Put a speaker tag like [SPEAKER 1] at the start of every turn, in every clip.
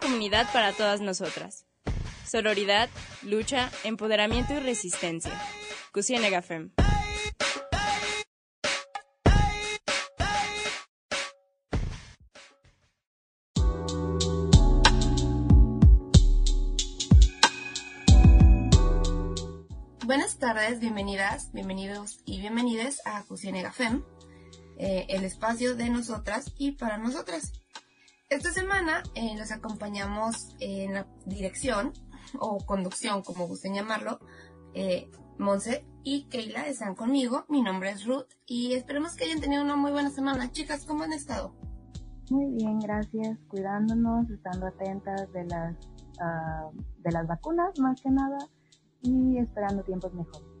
[SPEAKER 1] Comunidad para todas nosotras. Sororidad, lucha, empoderamiento y resistencia. Cusienega Fem.
[SPEAKER 2] Buenas tardes, bienvenidas, bienvenidos y bienvenides a Cusienega Fem, eh, el espacio de nosotras y para nosotras. Esta semana eh, los acompañamos en la dirección o conducción, como gusten llamarlo. Eh, Monse y Keila están conmigo. Mi nombre es Ruth y esperemos que hayan tenido una muy buena semana. Chicas, ¿cómo han estado?
[SPEAKER 3] Muy bien, gracias. Cuidándonos, estando atentas de las, ah, de las vacunas más que nada y esperando tiempos mejores.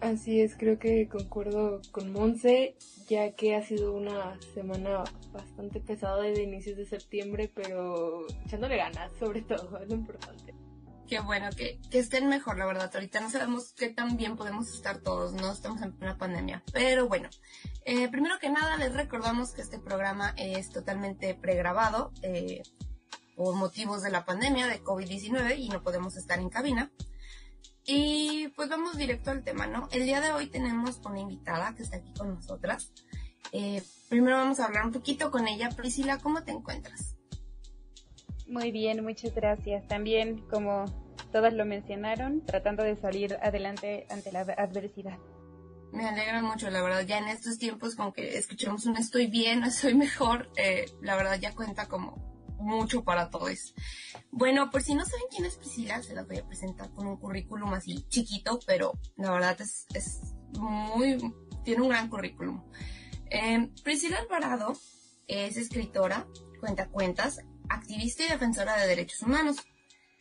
[SPEAKER 4] Así es, creo que concuerdo con Monse, ya que ha sido una semana bastante pesada desde inicios de septiembre, pero echándole ganas, sobre todo, es lo importante.
[SPEAKER 2] Qué bueno, que, que estén mejor, la verdad. Ahorita no sabemos qué tan bien podemos estar todos, no estamos en una pandemia. Pero bueno, eh, primero que nada les recordamos que este programa es totalmente pregrabado eh, por motivos de la pandemia de COVID-19 y no podemos estar en cabina. Y pues vamos directo al tema, ¿no? El día de hoy tenemos una invitada que está aquí con nosotras. Eh, primero vamos a hablar un poquito con ella. Priscila, ¿cómo te encuentras?
[SPEAKER 5] Muy bien, muchas gracias. También, como todas lo mencionaron, tratando de salir adelante ante la adversidad.
[SPEAKER 2] Me alegra mucho, la verdad. Ya en estos tiempos, como que escuchemos un estoy bien, estoy mejor, eh, la verdad ya cuenta como mucho para todos. Bueno, por si no saben quién es Priscila, se las voy a presentar con un currículum así chiquito, pero la verdad es, es muy, tiene un gran currículum. Eh, Priscila Alvarado es escritora, cuenta cuentas, activista y defensora de derechos humanos.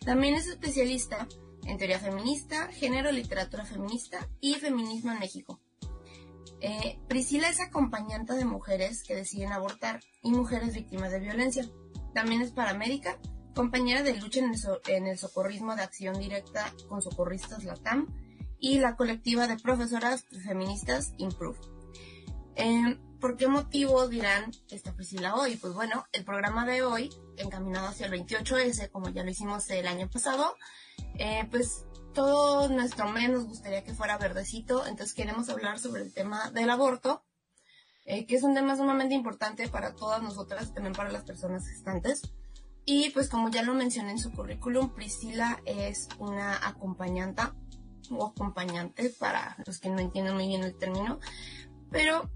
[SPEAKER 2] También es especialista en teoría feminista, género, literatura feminista y feminismo en México. Eh, Priscila es acompañante de mujeres que deciden abortar y mujeres víctimas de violencia. También es paramédica, compañera de lucha en el, socorrismo de acción directa con socorristas LATAM y la colectiva de profesoras feministas Improve. Eh, ¿Por qué motivo dirán esta Priscila hoy? Pues bueno, el programa de hoy, encaminado hacia el 28S, como ya lo hicimos el año pasado, eh, pues todo nuestro mes nos gustaría que fuera verdecito, entonces queremos hablar sobre el tema del aborto eh, que es un tema sumamente importante para todas nosotras, también para las personas gestantes. Y pues como ya lo mencioné en su currículum, Priscila es una acompañanta o acompañante para los que no entienden muy bien el término, pero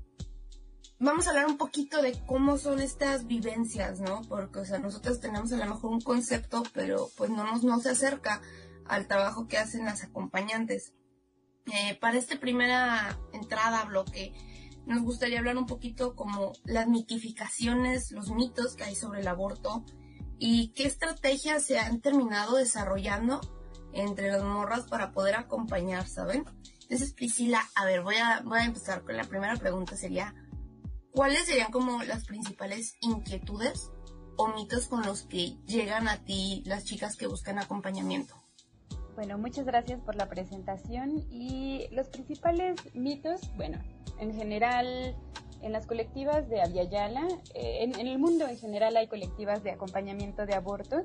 [SPEAKER 2] vamos a hablar un poquito de cómo son estas vivencias, ¿no? Porque, o sea, nosotros tenemos a lo mejor un concepto, pero pues no nos no se acerca al trabajo que hacen las acompañantes. Eh, para esta primera entrada, bloque, nos gustaría hablar un poquito como las mitificaciones, los mitos que hay sobre el aborto y qué estrategias se han terminado desarrollando entre las morras para poder acompañar, ¿saben? Entonces, Priscila, a ver, voy a, voy a empezar con la primera pregunta, sería, ¿cuáles serían como las principales inquietudes o mitos con los que llegan a ti las chicas que buscan acompañamiento?
[SPEAKER 5] Bueno, muchas gracias por la presentación y los principales mitos, bueno, en general en las colectivas de Aviala, eh, en, el mundo en general hay colectivas de acompañamiento de aborto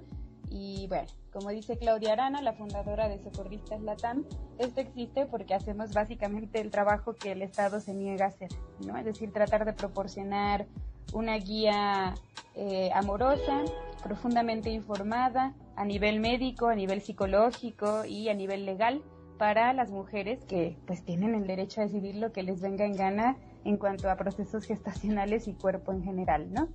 [SPEAKER 5] y bueno, como dice Claudia Arana, la fundadora de Socorristas Latam, esto existe porque hacemos básicamente el trabajo que el Estado se niega a hacer, ¿no? Es decir, tratar de proporcionar una guía eh, amorosa, profundamente informada a nivel médico, a nivel psicológico y a nivel legal para las mujeres que pues tienen el derecho a decidir lo que les venga en gana en cuanto a procesos gestacionales y cuerpo en general, ¿no?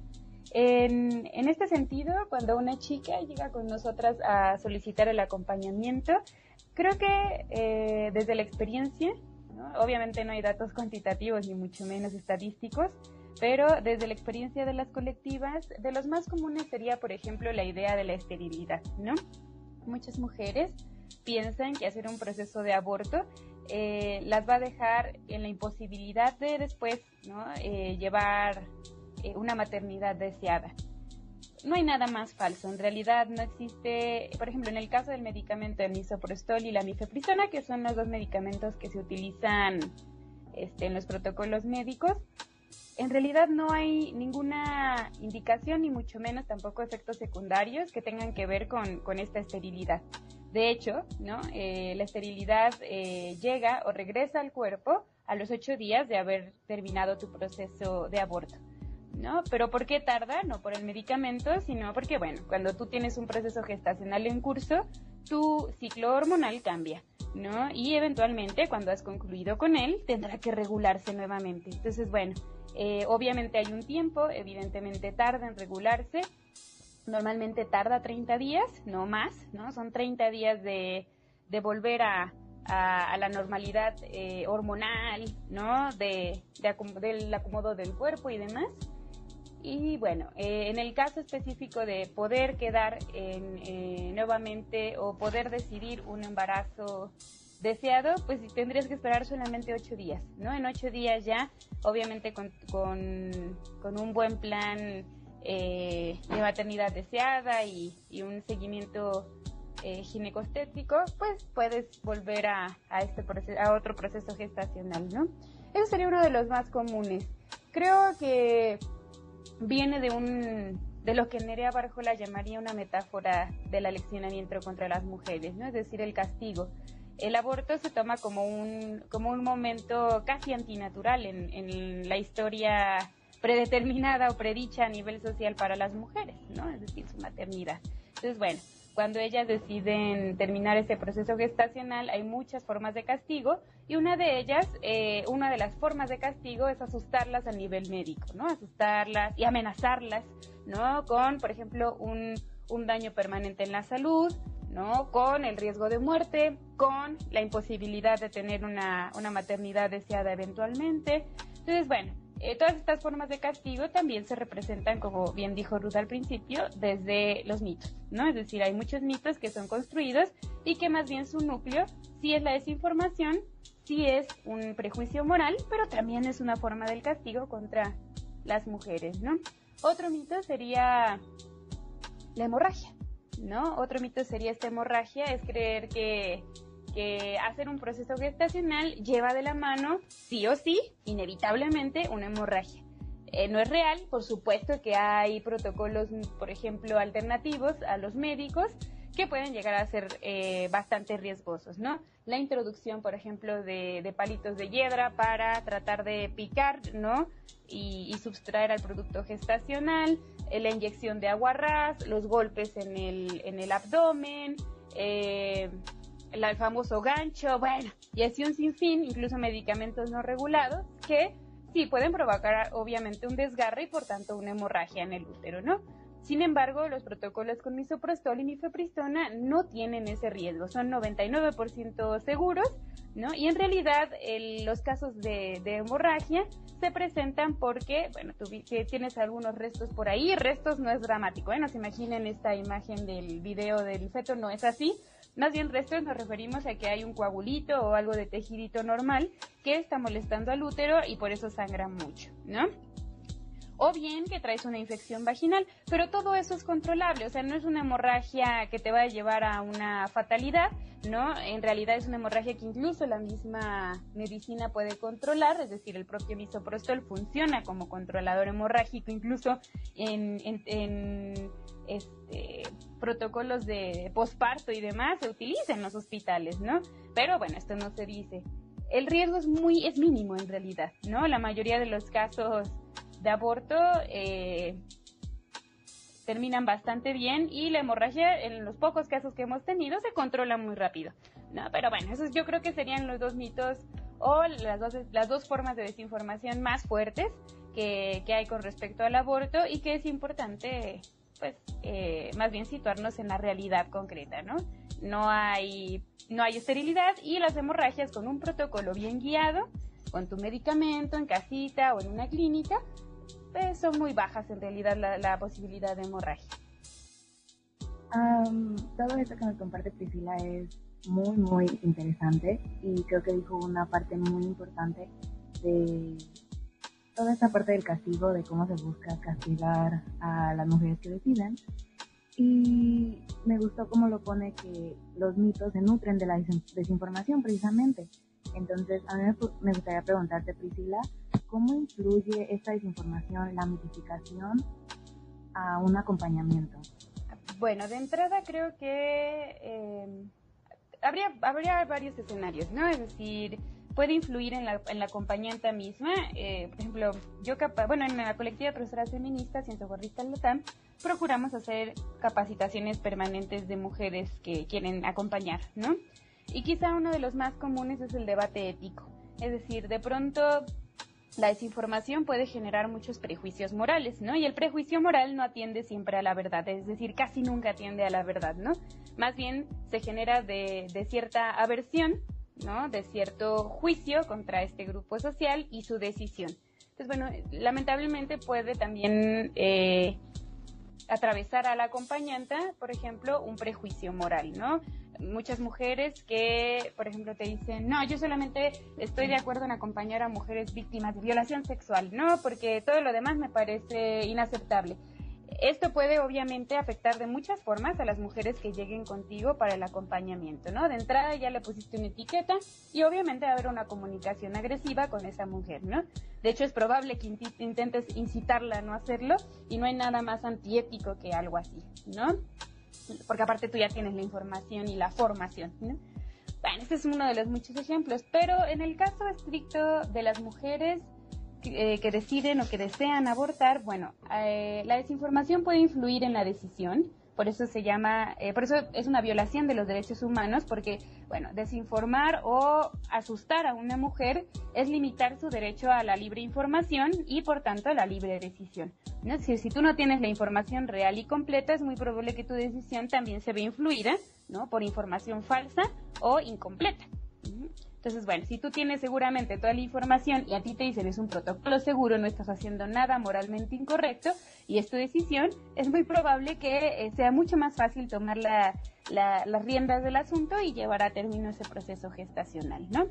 [SPEAKER 5] En, en este sentido, cuando una chica llega con nosotras a solicitar el acompañamiento, creo que eh, desde la experiencia, obviamente no hay datos cuantitativos ni mucho menos estadísticos, pero desde la experiencia de las colectivas, de los más comunes sería, por ejemplo, la idea de la esterilidad, ¿no? Muchas mujeres piensan que hacer un proceso de aborto eh, las va a dejar en la imposibilidad de después ¿no? eh, llevar eh, una maternidad deseada. No hay nada más falso. En realidad no existe, por ejemplo, en el caso del medicamento el misoprostol y la mifepristona, que son los dos medicamentos que se utilizan este, en los protocolos médicos, en realidad no hay ninguna indicación ni mucho menos tampoco efectos secundarios que tengan que ver con, esta esterilidad. De hecho, ¿no? Eh, la esterilidad eh, llega o regresa al cuerpo a los ocho días de haber terminado tu proceso de aborto. ¿no? Pero ¿por qué tarda? No por el medicamento, sino porque, bueno, cuando tú tienes un proceso gestacional en curso, tu ciclo hormonal cambia, ¿no? Y eventualmente, cuando has concluido con él, tendrá que regularse nuevamente. Entonces, bueno, eh, obviamente hay un tiempo, evidentemente tarda en regularse, normalmente tarda 30 días, no más, ¿no? Son 30 días de, de volver a, a, la normalidad eh, hormonal, ¿no? De, del acomodo del cuerpo y demás. Y bueno, eh, en el caso específico de poder quedar en, nuevamente o poder decidir un embarazo deseado, pues tendrías que esperar solamente ocho días, ¿no? En ocho días ya, obviamente con, con, un buen plan eh, de maternidad deseada y, un seguimiento eh, ginecostético, pues puedes volver a, a, este proceso, a otro proceso gestacional, ¿no? Eso sería uno de los más comunes. Creo que viene de un de lo que Nerea Barjola llamaría una metáfora del aleccionamiento contra las mujeres, ¿no? Es decir, el castigo el aborto se toma como un, como un momento casi antinatural en, en la historia predeterminada o predicha a nivel social para las mujeres, ¿no? Es decir, su maternidad. Entonces, bueno, cuando ellas deciden terminar ese proceso gestacional, hay muchas formas de castigo y una de ellas, eh, una de las formas de castigo es asustarlas a nivel médico, ¿no? Asustarlas y amenazarlas, ¿no? Con, por ejemplo, un, un daño permanente en la salud, ¿no? Con el riesgo de muerte, con la imposibilidad de tener una, maternidad deseada eventualmente. Entonces, bueno, eh, todas estas formas de castigo también se representan, como bien dijo Ruth al principio, desde los mitos, ¿no? Es decir, hay muchos mitos que son construidos y que más bien su núcleo sí es la desinformación, sí es un prejuicio moral, pero también es una forma del castigo contra las mujeres, ¿no? Otro mito sería la hemorragia, ¿no? Otro mito sería esta hemorragia, es creer que, hacer un proceso gestacional lleva de la mano, sí o sí, inevitablemente, una hemorragia. Eh, no es real, por supuesto que hay protocolos, por ejemplo, alternativos a los médicos que pueden llegar a ser eh, bastante riesgosos, ¿no? La introducción, por ejemplo, de, palitos de hiedra para tratar de picar, ¿no? Y, y, al producto gestacional, la inyección de aguarrás, los golpes en el, en el abdomen, eh, el famoso gancho, bueno, y así un sinfín, incluso medicamentos no regulados, que sí pueden provocar obviamente un desgarre y por tanto una hemorragia en el útero, ¿no? Sin embargo, los protocolos con misoprostol y mifepristona no tienen ese riesgo, son 99% seguros, ¿no? Y en realidad los casos de, hemorragia se presentan porque, bueno, tú tienes algunos restos por ahí, restos no es dramático, ¿eh? No se imaginen esta imagen del video del feto, no es así, más bien restos nos referimos a que hay un coagulito o algo de tejidito normal que está molestando al útero y por eso sangra mucho, ¿no? O bien que traes una infección vaginal, pero todo eso es controlable, o sea, no es una hemorragia que te va a llevar a una fatalidad, ¿no? En realidad es una hemorragia que incluso la misma medicina puede controlar, es decir, el propio misoprostol funciona como controlador hemorrágico, incluso en, este, protocolos de posparto y demás se utiliza en los hospitales, ¿no? Pero bueno, esto no se dice. El riesgo es muy, es mínimo en realidad, ¿no? La mayoría de los casos de aborto eh, terminan bastante bien y la hemorragia en los pocos casos que hemos tenido se controla muy rápido. No, pero bueno, esos yo creo que serían los dos mitos o las dos, las dos formas de desinformación más fuertes que, hay con respecto al aborto y que es importante, pues, eh, más bien situarnos en la realidad concreta, ¿no? No hay, no hay esterilidad y las hemorragias con un protocolo bien guiado, con tu medicamento en casita o en una clínica, pues, son muy bajas en realidad la, posibilidad de hemorragia.
[SPEAKER 3] todo esto que nos comparte Priscila es muy, muy interesante y creo que dijo una parte muy importante de toda esta parte del castigo, de cómo se busca castigar a las mujeres que deciden. Y me gustó cómo lo pone que los mitos se nutren de la desinformación precisamente. Entonces, a mí me gustaría preguntarte, Priscila, ¿cómo influye esta desinformación, la mitificación a un acompañamiento?
[SPEAKER 5] Bueno, de entrada creo que eh, habría, habría varios escenarios, ¿no? Es decir, puede influir en la, en la acompañante misma. Eh, por ejemplo, yo, bueno, en la colectiva de profesoras feministas y en Socorrista Latam, procuramos hacer capacitaciones permanentes de mujeres que quieren acompañar, ¿no? Y quizá uno de los más comunes es el debate ético. Es decir, de pronto la desinformación puede generar muchos prejuicios morales, ¿no? Y el prejuicio moral no atiende siempre a la verdad, es decir, casi nunca atiende a la verdad, ¿no? Más bien se genera de, cierta aversión, ¿no? De cierto juicio contra este grupo social y su decisión. Entonces, bueno, lamentablemente puede también eh, atravesar a la acompañante, por ejemplo, un prejuicio moral, ¿no? Muchas mujeres que, por ejemplo, te dicen, no, yo solamente estoy de acuerdo en acompañar a mujeres víctimas de violación sexual, no, porque todo lo demás me parece inaceptable. Esto puede obviamente afectar de muchas formas a las mujeres que lleguen contigo para el acompañamiento, ¿no? De entrada ya le pusiste una etiqueta y obviamente va a haber una comunicación agresiva con esa mujer, ¿no? De hecho es probable que intentes incitarla a no hacerlo y no hay nada más antiético que algo así, ¿no? Porque aparte tú ya tienes la información y la formación. ¿no? Bueno, este es uno de los muchos ejemplos, pero en el caso estricto de las mujeres que, eh, deciden o que desean abortar, bueno, eh, la desinformación puede influir en la decisión, por eso se llama, eh, por eso es una violación de los derechos humanos, porque, bueno, desinformar o asustar a una mujer es limitar su derecho a la libre información y, por tanto, a la libre decisión. ¿no? Si, si tú no tienes la información real y completa, es muy probable que tu decisión también se vea influida, ¿no? Por información falsa o incompleta. Entonces, bueno, si tú tienes seguramente toda la información y a ti te dicen es un protocolo seguro, no estás haciendo nada moralmente incorrecto y es tu decisión, es muy probable que eh, sea mucho más fácil tomar la, las riendas del asunto y llevar a término ese proceso gestacional, ¿no?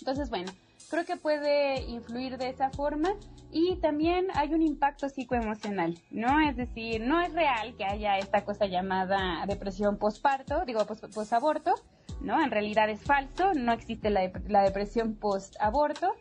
[SPEAKER 5] Entonces, bueno, creo que puede influir de esa forma y también hay un impacto psicoemocional, ¿no? Es decir, no es real que haya esta cosa llamada depresión postparto, digo, posaborto, ¿no? En realidad es falso, no existe la, depresión post-aborto.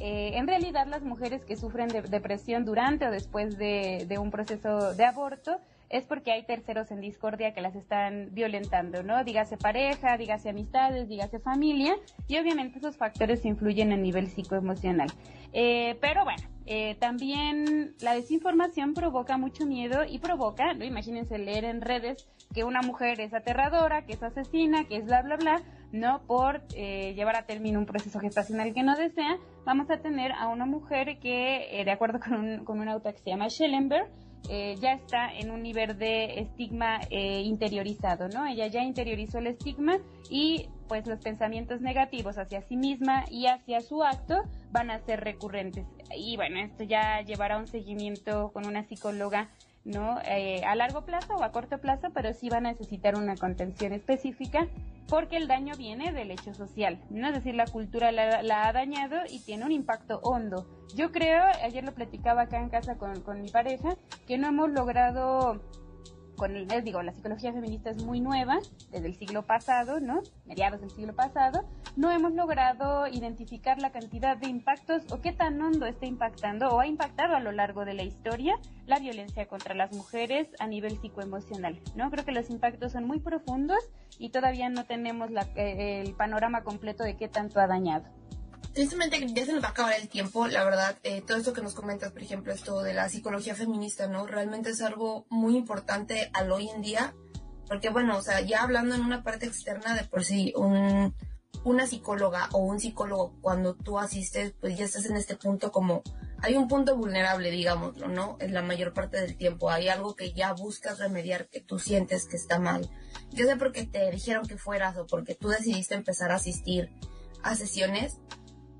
[SPEAKER 5] Eh, en realidad las mujeres que sufren de depresión durante o después de, de, un proceso de aborto es porque hay terceros en discordia que las están violentando, ¿no? Dígase pareja, dígase amistades, dígase familia, y obviamente esos factores influyen a nivel psicoemocional. Eh, pero bueno, eh, también la desinformación provoca mucho miedo y provoca, ¿no? imagínense leer en redes que una mujer es aterradora, que es asesina, que es bla, bla, bla, no por eh, llevar a término un proceso gestacional que no desea, vamos a tener a una mujer que, de acuerdo con, un, con autora que se llama Schellenberg, eh, ya está en un nivel de estigma eh, interiorizado, ¿no? Ella ya interiorizó el estigma y pues los pensamientos negativos hacia sí misma y hacia su acto van a ser recurrentes. Y bueno, esto ya llevará un seguimiento con una psicóloga ¿no? Eh, a largo plazo o a corto plazo, pero sí va a necesitar una contención específica porque el daño viene del hecho social, ¿no? Es decir, la cultura la, ha dañado y tiene un impacto hondo. Yo creo, ayer lo platicaba acá en casa con, con mi pareja, que no hemos logrado con les digo, la psicología feminista es muy nueva, desde el siglo pasado, ¿no? Mediados del siglo pasado, no hemos logrado identificar la cantidad de impactos o qué tan hondo está impactando o ha impactado a lo largo de la historia la violencia contra las mujeres a nivel psicoemocional, ¿no? Creo que los impactos son muy profundos y todavía no tenemos eh, el panorama completo de qué tanto ha dañado
[SPEAKER 2] tristemente ya se nos va a acabar el tiempo, la verdad, eh, todo esto que nos comentas, por ejemplo, esto de la psicología feminista, ¿no? Realmente es algo muy importante al hoy en día, porque bueno, o sea, ya hablando en una parte externa de por sí, un, una psicóloga o un psicólogo, cuando tú asistes, pues ya estás en este punto como, hay un punto vulnerable, digámoslo, ¿no? En la mayor parte del tiempo, hay algo que ya buscas remediar, que tú sientes que está mal. Yo sé porque te dijeron que fueras o porque tú decidiste empezar a asistir a sesiones,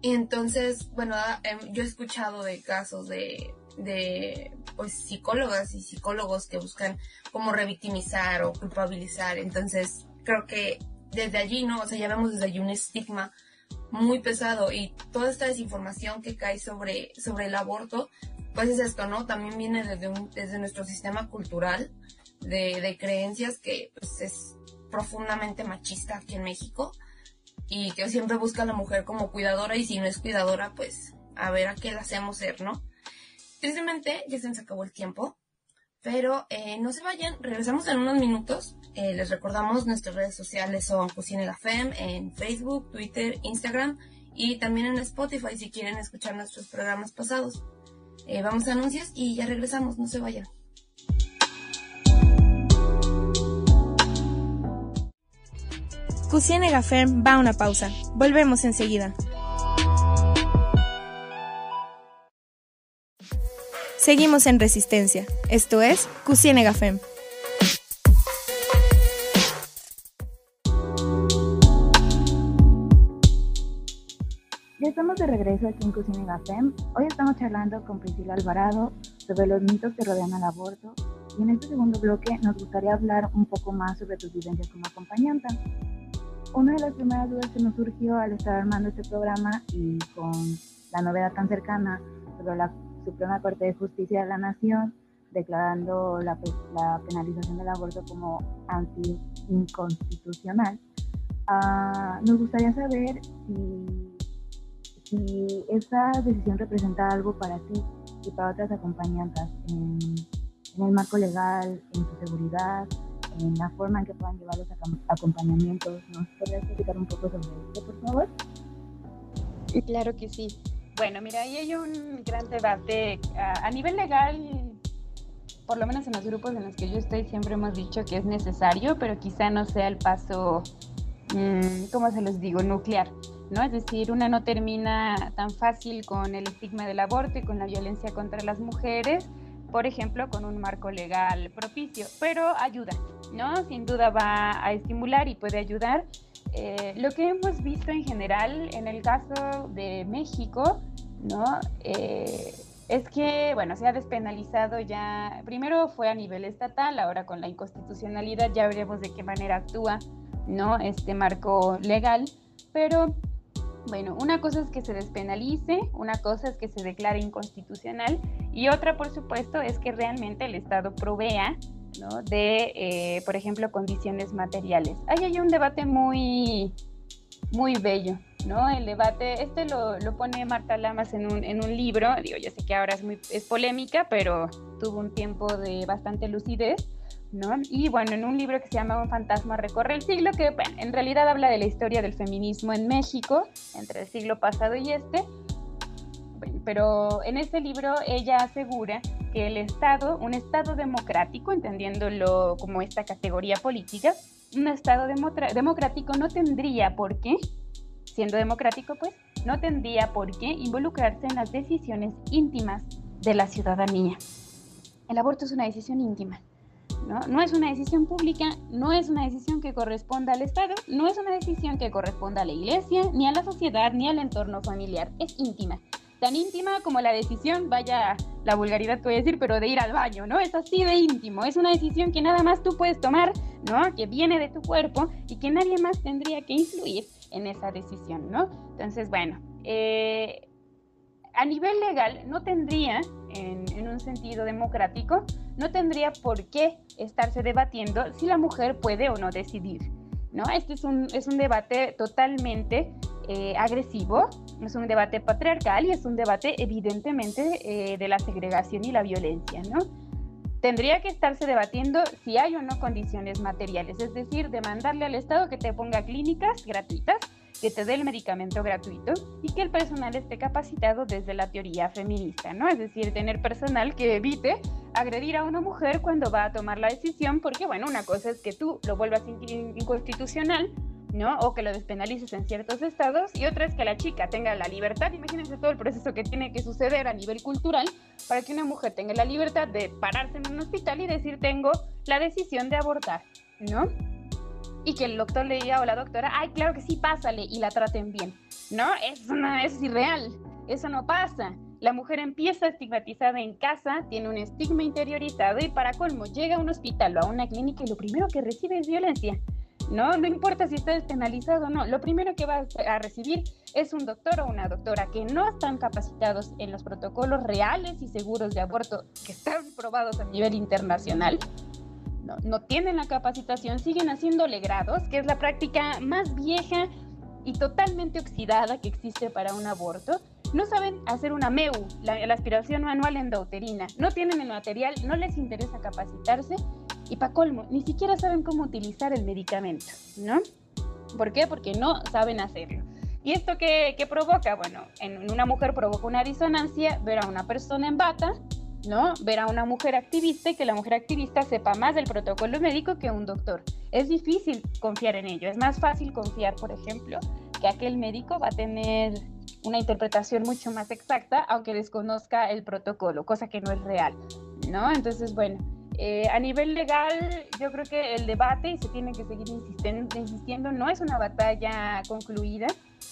[SPEAKER 2] y entonces, bueno, ah, em, yo he escuchado de casos de, de pues psicólogas y psicólogos que buscan como revictimizar o culpabilizar. Entonces, creo que desde allí, ¿no? O sea, ya vemos desde allí un estigma muy pesado y toda esta desinformación que cae sobre, sobre el aborto, pues es esto, ¿no? También viene desde, un, desde nuestro sistema cultural de, de creencias que pues, es profundamente machista aquí en México y que siempre busca a la mujer como cuidadora y si no es cuidadora, pues a ver a qué la hacemos ser, ¿no? Tristemente ya se nos acabó el tiempo, pero eh, no se vayan, regresamos en unos minutos. Eh, les recordamos nuestras redes sociales son Cocina la Fem en Facebook, Twitter, Instagram y también en Spotify si quieren escuchar nuestros programas pasados. Eh, vamos a anuncios y ya regresamos, no se vayan.
[SPEAKER 1] Cusiene Gafem va a una pausa. Volvemos enseguida. Seguimos en Resistencia. Esto es Cusiene Gafem.
[SPEAKER 3] Ya estamos de regreso aquí en Cocina Gafem. Hoy estamos charlando con Priscila Alvarado sobre los mitos que rodean al aborto y en este segundo bloque nos gustaría hablar un poco más sobre tus vivencias como acompañante. Una de las primeras dudas que nos surgió al estar armando este programa y con la novedad tan cercana sobre la Suprema Corte de Justicia de la Nación declarando la, la penalización del aborto como anti-inconstitucional, uh, nos gustaría saber si si esa decisión representa algo para ti y para otras acompañantes en, en, el marco legal, en su seguridad, en la forma en que puedan llevar los acompañamientos. ¿Nos podrías explicar un poco sobre esto, por favor?
[SPEAKER 5] Claro que sí. Bueno, mira, ahí hay un gran debate. A, a nivel legal, por lo menos en los grupos en los que yo estoy, siempre hemos dicho que es necesario, pero quizá no sea el paso, mmm, ¿cómo se los digo?, nuclear. ¿no? Es decir, una no termina tan fácil con el estigma del aborto y con la violencia contra las mujeres, por ejemplo, con un marco legal propicio, pero ayuda, ¿no? Sin duda va a estimular y puede ayudar. Eh, lo que hemos visto en general en el caso de México, ¿no? Eh, es que, bueno, se ha despenalizado ya, primero fue a nivel estatal, ahora con la inconstitucionalidad ya veremos de qué manera actúa, ¿no? Este marco legal, pero bueno, una cosa es que se despenalice, una cosa es que se declare inconstitucional y otra, por supuesto, es que realmente el Estado provea ¿no? de, eh, por ejemplo, condiciones materiales. Ahí hay un debate muy, muy bello, ¿no? El debate, este lo, lo pone Marta Lamas en un, en un, libro, digo, ya sé que ahora es, muy, es polémica, pero tuvo un tiempo de bastante lucidez y bueno, en un libro que se llama Un fantasma recorre el siglo, que en realidad habla de la historia del feminismo en México entre el siglo pasado y este, pero en ese libro ella asegura que el Estado, un Estado democrático, entendiéndolo como esta categoría política, un Estado democrático no tendría por qué, siendo democrático pues, no tendría por qué involucrarse en las decisiones íntimas de la ciudadanía. El aborto es una decisión íntima ¿no? es una decisión pública, no es una decisión que corresponda al Estado, no es una decisión que corresponda a la iglesia, ni a la sociedad, ni al entorno familiar, es íntima. Tan íntima como la decisión, vaya la vulgaridad que voy a decir, pero de ir al baño, ¿no? Es así de íntimo, es una decisión que nada más tú puedes tomar, ¿no? Que viene de tu cuerpo y que nadie más tendría que influir en esa decisión, ¿no? Entonces, bueno, eh, a nivel legal no tendría, en, en, un sentido democrático, no tendría por qué estarse debatiendo si la mujer puede o no decidir. ¿no? Este es un, es un debate totalmente eh, agresivo, es un debate patriarcal y es un debate evidentemente eh, de la segregación y la violencia. ¿no? Tendría que estarse debatiendo si hay o no condiciones materiales, es decir, demandarle al Estado que te ponga clínicas gratuitas que te dé el medicamento gratuito y que el personal esté capacitado desde la teoría feminista, ¿no? Es decir, tener personal que evite agredir a una mujer cuando va a tomar la decisión, porque bueno, una cosa es que tú lo vuelvas inconstitucional, ¿no? O que lo despenalices en ciertos estados, y otra es que la chica tenga la libertad, imagínense todo el proceso que tiene que suceder a nivel cultural para que una mujer tenga la libertad de pararse en un hospital y decir tengo la decisión de abortar, ¿no? Y que el doctor le diga o la doctora, ay, claro que sí, pásale y la traten bien. No, eso, no, es irreal, eso no pasa. La mujer empieza estigmatizada en casa, tiene un estigma interiorizado y para colmo llega a un hospital o a una clínica y lo primero que recibe es violencia. No, no importa si está despenalizado o no, lo primero que va a recibir es un doctor o una doctora que no están capacitados en los protocolos reales y seguros de aborto que están probados a nivel internacional no, tienen la capacitación, siguen haciendo legrados, que es la práctica más vieja y totalmente oxidada que existe para un aborto. no saben hacer una MEU, la, aspiración manual endouterina, no tienen el material, no les interesa capacitarse y para colmo, ni siquiera saben cómo utilizar el medicamento, ¿no? ¿Por qué? Porque no saben hacerlo. ¿Y esto qué, qué provoca? Bueno, en una mujer provoca una disonancia ver a una persona en bata, ¿no? Ver a una mujer activista y que la mujer activista sepa más del protocolo médico que un doctor. Es difícil confiar en ello. Es más fácil confiar, por ejemplo, que aquel médico va a tener una interpretación mucho más exacta, aunque desconozca el protocolo, cosa que no es real, ¿no? Entonces, bueno, eh, a nivel legal, yo creo que el debate, y se tiene que seguir insistiendo, insistiendo, no es una batalla concluida,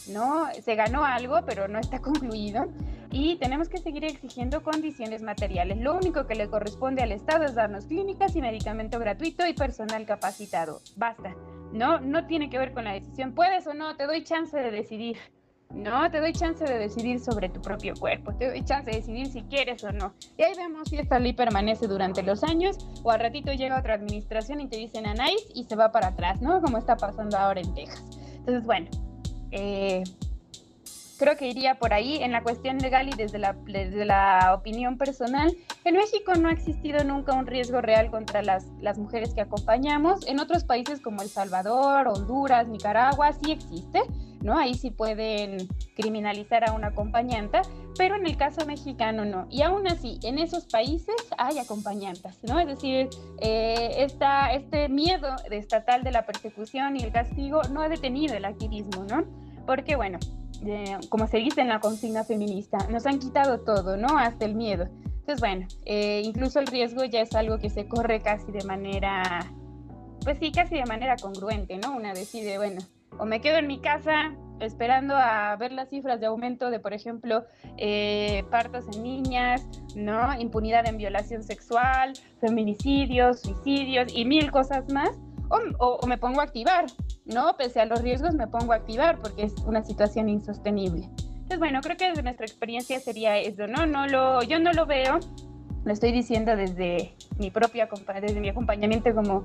[SPEAKER 5] ¿no? Se ganó algo, pero no está concluido. Y tenemos que seguir exigiendo condiciones materiales. Lo único que le corresponde al Estado es darnos clínicas y medicamento gratuito y personal capacitado. Basta. No, no tiene que ver con la decisión. Puedes o no, te doy chance de decidir. No, te doy chance de decidir sobre tu propio cuerpo, te doy chance de decidir si quieres o no. Y ahí vemos si esta ley permanece durante los años o al ratito llega otra administración y te dicen a nice y se va para atrás, ¿no? Como está pasando ahora en Texas. Entonces, bueno, eh, creo que iría por ahí en la cuestión legal y desde la, desde la opinión personal. En México no ha existido nunca un riesgo real contra las, las mujeres que acompañamos. En otros países como El Salvador, Honduras, Nicaragua sí existe ¿no? Ahí sí pueden criminalizar a una acompañante, pero en el caso mexicano no. Y aún así, en esos países hay acompañantes, ¿no? Es decir, eh, esta, este miedo estatal de la persecución y el castigo no ha detenido el activismo, ¿no? Porque, bueno, eh, como se dice en la consigna feminista, nos han quitado todo, ¿no? Hasta el miedo. Entonces, bueno, eh, incluso el riesgo ya es algo que se corre casi de manera, pues sí, casi de manera congruente, ¿no? Una decide, bueno, o me quedo en mi casa esperando a ver las cifras de aumento de, por ejemplo, eh, partos en niñas, ¿no? Impunidad en violación sexual, feminicidios, suicidios y mil cosas más, o, me pongo a activar, ¿no? Pese a los riesgos me pongo a activar porque es una situación insostenible. Entonces, bueno, creo que desde nuestra experiencia sería eso, ¿no? no lo, yo no lo veo, lo estoy diciendo desde mi propia, desde mi acompañamiento como,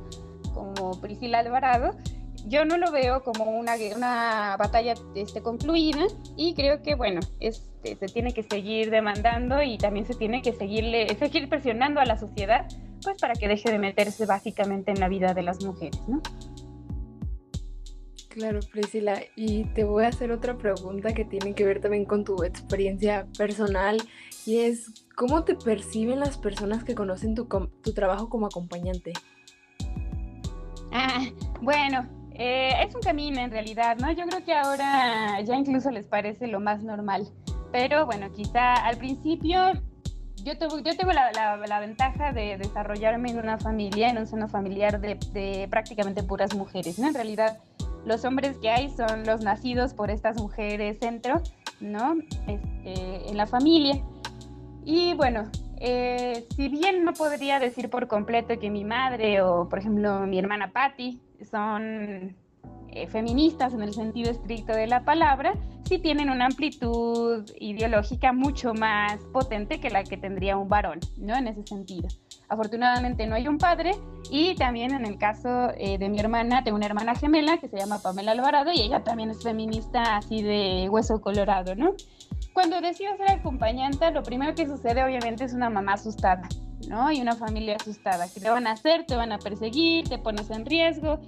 [SPEAKER 5] como Priscila Alvarado, yo no lo veo como una, una batalla este, concluida y creo que, bueno, este, se tiene que seguir demandando y también se tiene que seguirle, seguir presionando a la sociedad pues para que deje de meterse básicamente en la vida de las mujeres, ¿no?
[SPEAKER 4] Claro, Priscila, y te voy a hacer otra pregunta que tiene que ver también con tu experiencia personal y es, ¿cómo te perciben las personas que conocen tu, tu trabajo como acompañante?
[SPEAKER 5] Ah, bueno, eh, es un camino en realidad, ¿no? Yo creo que ahora ya incluso les parece lo más normal. Pero bueno, quizá al principio yo, tengo, yo tengo la, la, ventaja de desarrollarme en una familia, en un seno familiar de, de, prácticamente puras mujeres, ¿no? En realidad los hombres que hay son los nacidos por estas mujeres centro, ¿no? Este, en la familia. Y bueno, eh, si bien no podría decir por completo que mi madre o, por ejemplo, mi hermana Patty son eh, feministas en el sentido estricto de la palabra, sí tienen una amplitud ideológica mucho más potente que la que tendría un varón, ¿no? En ese sentido. Afortunadamente no hay un padre y también en el caso eh, de mi hermana, tengo una hermana gemela que se llama Pamela Alvarado y ella también es feminista así de hueso colorado, ¿no? Cuando decido ser acompañante, lo primero que sucede obviamente es una mamá asustada, ¿no? Y una familia asustada, que te van a hacer, te van a perseguir, te pones en riesgo.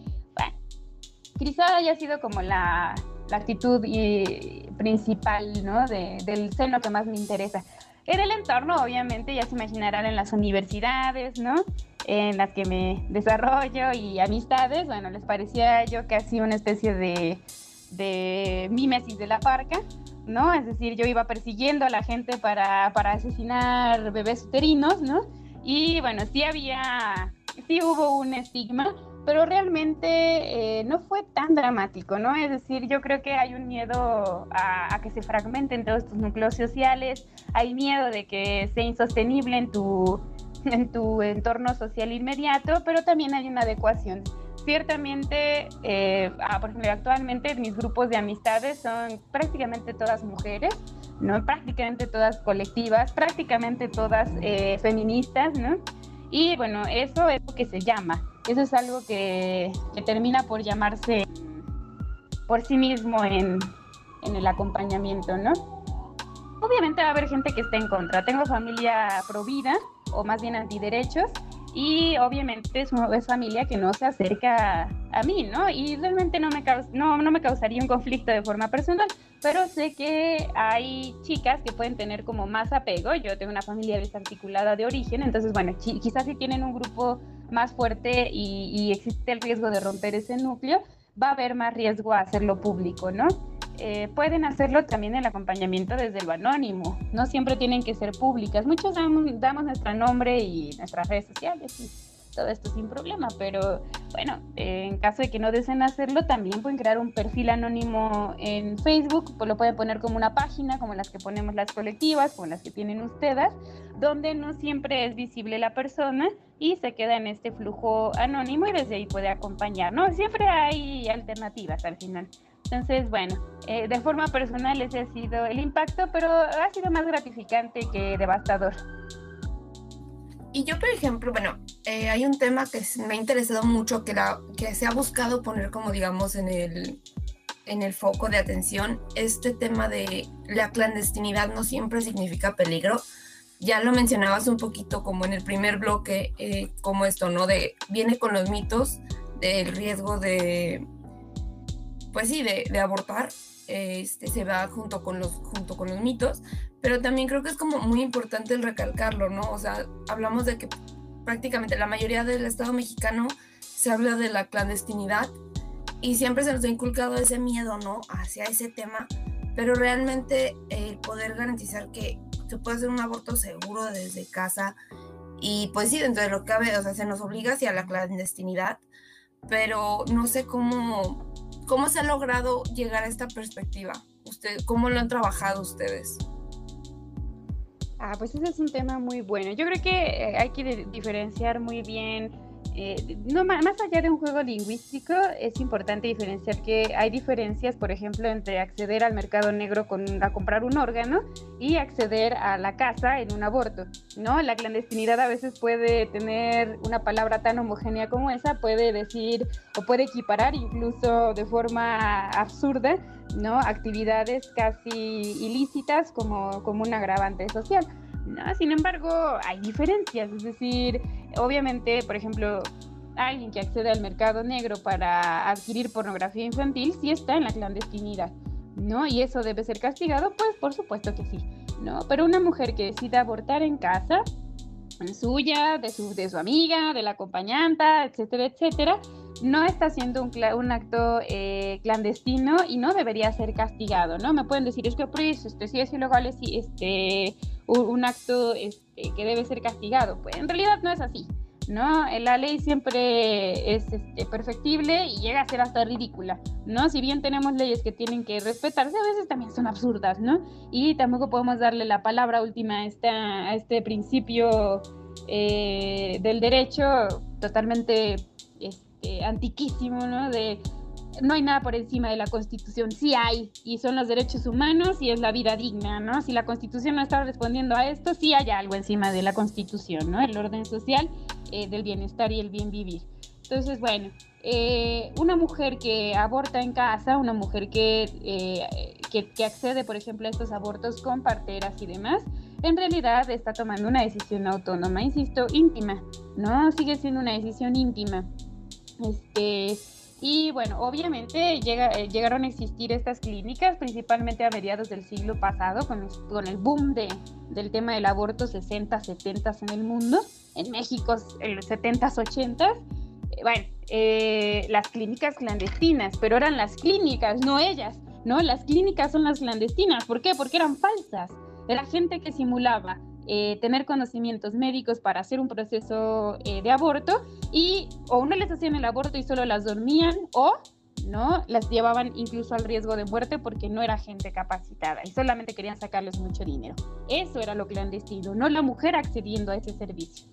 [SPEAKER 5] Quizá haya sido como la, la actitud y, principal, ¿no? De, del seno que más me interesa. En el entorno, obviamente, ya se imaginarán en las universidades, ¿no? En las que me desarrollo y amistades, bueno, les parecía yo casi una especie de, de mímesis de la parca, ¿no? Es decir, yo iba persiguiendo a la gente para, para asesinar bebés uterinos, ¿no? Y bueno, sí había, sí hubo un estigma, pero realmente eh, no fue tan dramático, ¿no? Es decir, yo creo que hay un miedo a, que se fragmenten todos tus núcleos sociales, hay miedo de que sea insostenible en tu, en tu entorno social inmediato, pero también hay una adecuación. Ciertamente, eh, ah, por ejemplo, actualmente mis grupos de amistades son prácticamente todas mujeres, ¿no? Prácticamente todas colectivas, prácticamente todas eh, feministas, ¿no? Y bueno, eso es lo que se llama, eso es algo que, termina por llamarse por sí mismo en, en el acompañamiento, ¿no? obviamente va a haber gente que esté en contra. Tengo familia pro vida o más bien antiderechos y obviamente es, es, familia que no se acerca a mí, ¿no? Y realmente no me, no, no me causaría un conflicto de forma personal, pero sé que hay chicas que pueden tener como más apego. Yo tengo una familia desarticulada de origen, entonces, bueno, quizás si tienen un grupo más fuerte y, y existe el riesgo de romper ese núcleo, va a haber más riesgo a hacerlo público, ¿no? Eh, pueden hacerlo también el acompañamiento desde lo anónimo. No siempre tienen que ser públicas. Muchos damos, damos nuestro nombre y nuestras redes sociales y todo esto sin problema, pero bueno, en caso de que no deseen hacerlo, también pueden crear un perfil anónimo en Facebook, pues lo pueden poner como una página, como las que ponemos las colectivas, como las que tienen ustedes, donde no siempre es visible la persona y se queda en este flujo anónimo y desde ahí puede acompañar, ¿no? Siempre hay alternativas al final. Entonces, bueno, eh, de forma personal ese ha sido el impacto, pero ha sido más gratificante que devastador.
[SPEAKER 2] Y yo, por ejemplo, bueno, eh, hay un tema que me ha interesado mucho, que, la, que se ha buscado poner como, digamos, en el, en el foco de atención, este tema de la clandestinidad no siempre significa peligro. Ya lo mencionabas un poquito como en el primer bloque, eh, como esto, ¿no? De, viene con los mitos del riesgo de, pues sí, de, abortar, este, se va junto con, los, mitos, pero también creo que es como muy importante el recalcarlo, ¿no? O sea, hablamos de que prácticamente la mayoría del Estado mexicano se habla de la clandestinidad y siempre se nos ha inculcado ese miedo, ¿no? Hacia ese tema, pero realmente el poder garantizar que se puede hacer un aborto seguro desde casa y pues sí, dentro de lo que cabe, o sea, se nos obliga hacia la clandestinidad, pero no sé cómo ¿Cómo se ha logrado llegar a esta perspectiva? Usted, ¿Cómo lo han trabajado ustedes?
[SPEAKER 5] Ah, pues ese es un tema muy bueno. Yo creo que eh, hay que diferenciar muy bien eh, no, más allá de un juego lingüístico, es importante diferenciar que hay diferencias, por ejemplo, entre acceder al mercado negro a comprar un órgano y acceder a la casa en un aborto, ¿no? La clandestinidad a veces puede tener una palabra tan homogénea como esa, puede decir o puede equiparar incluso de forma absurda, ¿no? Actividades casi ilícitas como, como un agravante social. ¿no? Sin embargo, hay diferencias, es decir, obviamente, por ejemplo, alguien que accede al mercado negro para adquirir pornografía infantil sí está en la clandestinidad, ¿no? Y eso debe ser castigado, pues por supuesto que sí, ¿no? Pero una mujer que decida abortar en casa, suya, de su, de su amiga, de la acompañanta, etcétera, etcétera, no está haciendo un, un acto eh, clandestino y no debería ser castigado, ¿no? Me pueden decir, es que pues, este, si es ilegal, es este, un, acto este, que debe ser castigado. Pues en realidad no es así, ¿no? La ley siempre es este, perfectible y llega a ser hasta ridícula, ¿no? Si bien tenemos leyes que tienen que respetarse, a veces también son absurdas, ¿no? Y tampoco podemos darle la palabra última a, este principio eh, del derecho totalmente este, antiquísimo, ¿no? De no hay nada por encima de la Constitución, sí hay, y son los derechos humanos y es la vida digna, ¿no? Si la Constitución no está respondiendo a esto, sí hay algo encima de la Constitución, ¿no? El orden social eh, del bienestar y el bien vivir. Entonces, bueno, eh, una mujer que aborta en casa, una mujer que, eh, que, que, accede, por ejemplo, a estos abortos con parteras y demás, en realidad está tomando una decisión autónoma, insisto, íntima, ¿no? Sigue siendo una decisión íntima. Este, y bueno, obviamente llega, eh, llegaron a existir estas clínicas, principalmente a mediados del siglo pasado, con, con el boom de, del tema del aborto 60, 70 en el mundo, en México en los 70, 80. bueno, eh, las clínicas clandestinas, pero eran las clínicas, no ellas, ¿no? Las clínicas son las clandestinas, ¿por qué? Porque eran falsas. Era gente que simulaba eh, tener conocimientos médicos para hacer un proceso eh, de aborto y o no les hacían el aborto y solo las dormían o no las llevaban incluso al riesgo de muerte porque no era gente capacitada y solamente querían sacarles mucho dinero. Eso era lo clandestino, no la mujer accediendo a ese servicio.